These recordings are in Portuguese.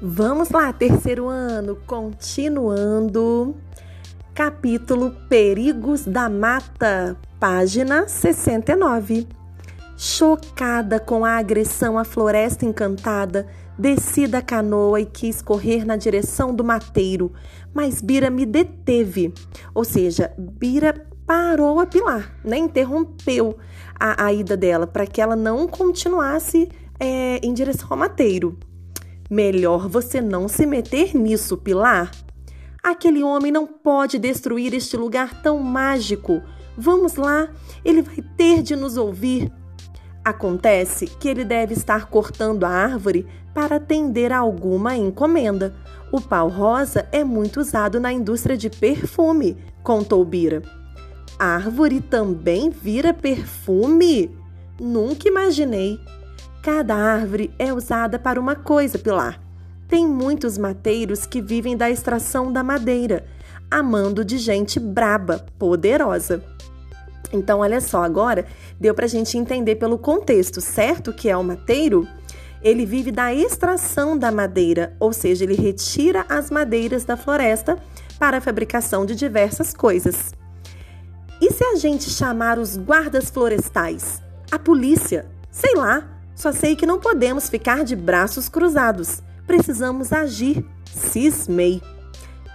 Vamos lá, terceiro ano, continuando. Capítulo Perigos da Mata, página 69. Chocada com a agressão à floresta encantada, desci da canoa e quis correr na direção do mateiro, mas Bira me deteve. Ou seja, Bira parou a Pilar, né? interrompeu a, a ida dela para que ela não continuasse é, em direção ao mateiro. Melhor você não se meter nisso, Pilar. Aquele homem não pode destruir este lugar tão mágico. Vamos lá, ele vai ter de nos ouvir. Acontece que ele deve estar cortando a árvore para atender a alguma encomenda. O pau rosa é muito usado na indústria de perfume, contou Bira. Árvore também vira perfume? Nunca imaginei. Cada árvore é usada para uma coisa, Pilar. Tem muitos mateiros que vivem da extração da madeira, amando de gente braba, poderosa. Então, olha só, agora deu para a gente entender pelo contexto, certo? Que é o mateiro. Ele vive da extração da madeira, ou seja, ele retira as madeiras da floresta para a fabricação de diversas coisas. E se a gente chamar os guardas florestais? A polícia? Sei lá, só sei que não podemos ficar de braços cruzados. Precisamos agir. Cismei.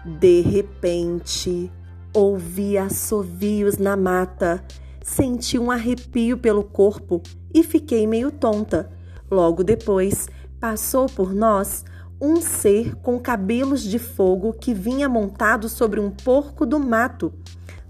De repente, ouvi assovios na mata. Senti um arrepio pelo corpo e fiquei meio tonta. Logo depois, passou por nós um ser com cabelos de fogo que vinha montado sobre um porco do mato.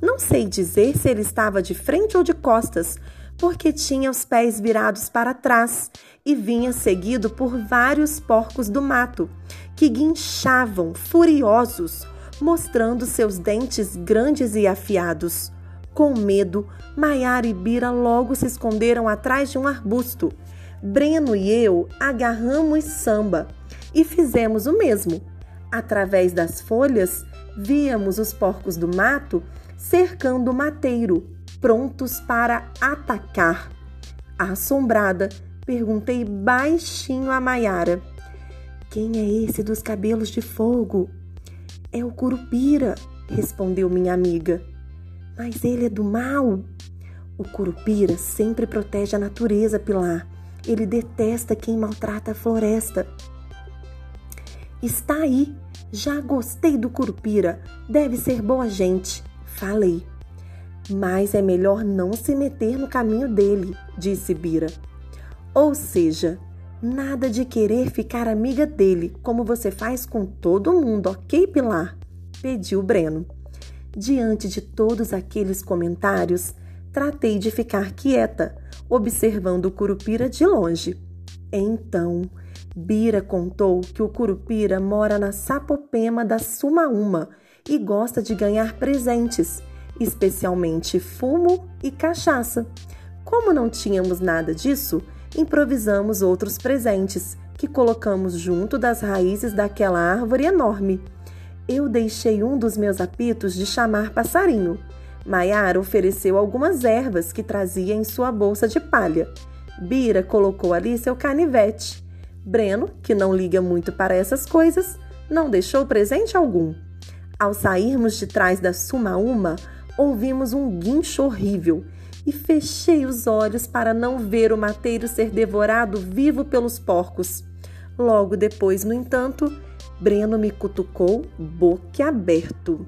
Não sei dizer se ele estava de frente ou de costas, porque tinha os pés virados para trás e vinha seguido por vários porcos do mato, que guinchavam furiosos, mostrando seus dentes grandes e afiados. Com medo, Maiara e Bira logo se esconderam atrás de um arbusto. Breno e eu agarramos samba e fizemos o mesmo. Através das folhas, víamos os porcos do mato cercando o mateiro, prontos para atacar. Assombrada, perguntei baixinho a Maiara: Quem é esse dos cabelos de fogo? É o Curupira, respondeu minha amiga. Mas ele é do mal? O Curupira sempre protege a natureza, Pilar. Ele detesta quem maltrata a floresta. Está aí. Já gostei do Curupira. Deve ser boa gente. Falei. Mas é melhor não se meter no caminho dele, disse Bira. Ou seja, nada de querer ficar amiga dele, como você faz com todo mundo, ok, Pilar? pediu Breno. Diante de todos aqueles comentários, tratei de ficar quieta, observando o Curupira de longe. Então, Bira contou que o Curupira mora na Sapopema da Sumaúma e gosta de ganhar presentes especialmente fumo e cachaça. Como não tínhamos nada disso, improvisamos outros presentes que colocamos junto das raízes daquela árvore enorme. Eu deixei um dos meus apitos de chamar passarinho. Maiara ofereceu algumas ervas que trazia em sua bolsa de palha. Bira colocou ali seu canivete. Breno, que não liga muito para essas coisas, não deixou presente algum. Ao sairmos de trás da Sumaúma, ouvimos um guincho horrível e fechei os olhos para não ver o mateiro ser devorado vivo pelos porcos. Logo depois, no entanto, Breno me cutucou boquiaberto.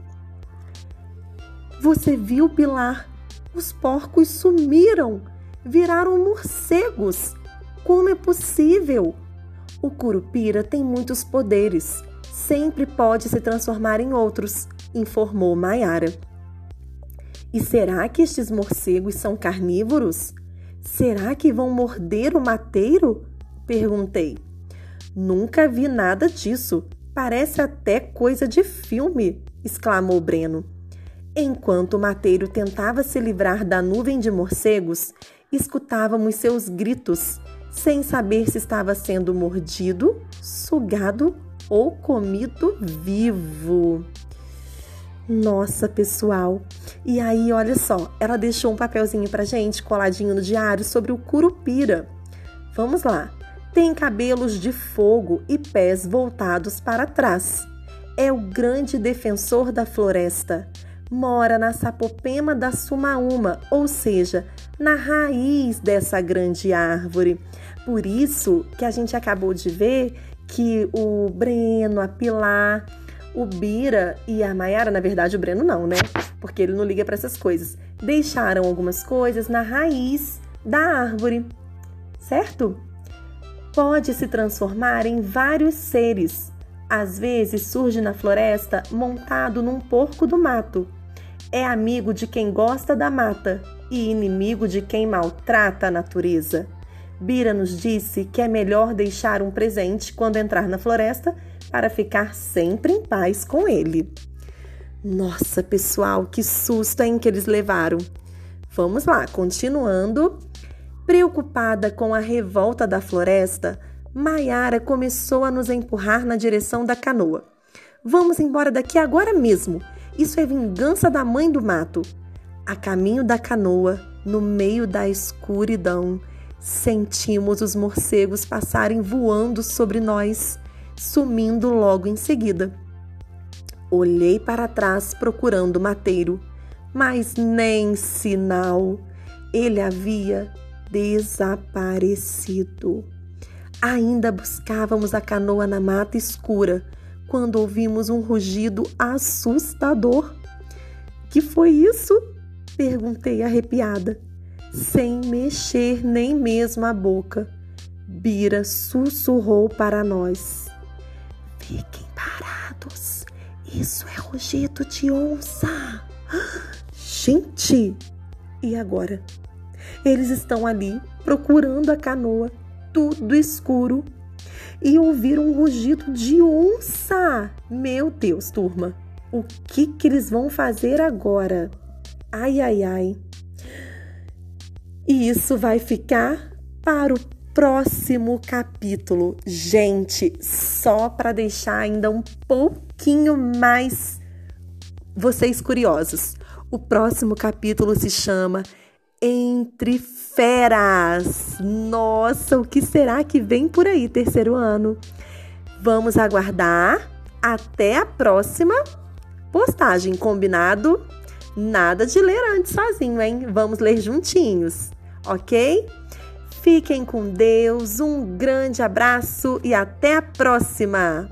Você viu, Pilar? Os porcos sumiram, viraram morcegos. Como é possível? O curupira tem muitos poderes. Sempre pode se transformar em outros, informou Maiara. E será que estes morcegos são carnívoros? Será que vão morder o mateiro? Perguntei. Nunca vi nada disso. Parece até coisa de filme, exclamou Breno. Enquanto o mateiro tentava se livrar da nuvem de morcegos, escutávamos seus gritos, sem saber se estava sendo mordido, sugado ou comido vivo. Nossa, pessoal. E aí, olha só, ela deixou um papelzinho pra gente coladinho no diário sobre o curupira. Vamos lá. Tem cabelos de fogo e pés voltados para trás. É o grande defensor da floresta. Mora na sapopema da sumaúma, ou seja, na raiz dessa grande árvore. Por isso que a gente acabou de ver que o Breno, a Pilar, o Bira e a Maiara, na verdade o Breno não, né? Porque ele não liga para essas coisas. Deixaram algumas coisas na raiz da árvore, certo? Pode se transformar em vários seres. Às vezes surge na floresta montado num porco do mato. É amigo de quem gosta da mata e inimigo de quem maltrata a natureza. Bira nos disse que é melhor deixar um presente quando entrar na floresta para ficar sempre em paz com ele. Nossa, pessoal, que susto hein que eles levaram. Vamos lá, continuando. Preocupada com a revolta da floresta, Maiara começou a nos empurrar na direção da canoa. Vamos embora daqui agora mesmo. Isso é vingança da mãe do mato. A caminho da canoa, no meio da escuridão, sentimos os morcegos passarem voando sobre nós, sumindo logo em seguida. Olhei para trás procurando o mateiro, mas nem sinal. Ele havia desaparecido. Ainda buscávamos a canoa na mata escura quando ouvimos um rugido assustador. Que foi isso? Perguntei arrepiada, sem mexer nem mesmo a boca. Bira sussurrou para nós: Fiquem parados, isso é rugido de onça. Gente, e agora? Eles estão ali procurando a canoa, tudo escuro, e ouviram um rugido de onça. Meu Deus, turma, o que, que eles vão fazer agora? Ai, ai, ai. E isso vai ficar para o próximo capítulo. Gente, só para deixar ainda um pouquinho mais vocês curiosos. O próximo capítulo se chama Entre Feras. Nossa, o que será que vem por aí, terceiro ano? Vamos aguardar. Até a próxima postagem, combinado? Nada de ler antes sozinho, hein? Vamos ler juntinhos, ok? Fiquem com Deus, um grande abraço e até a próxima!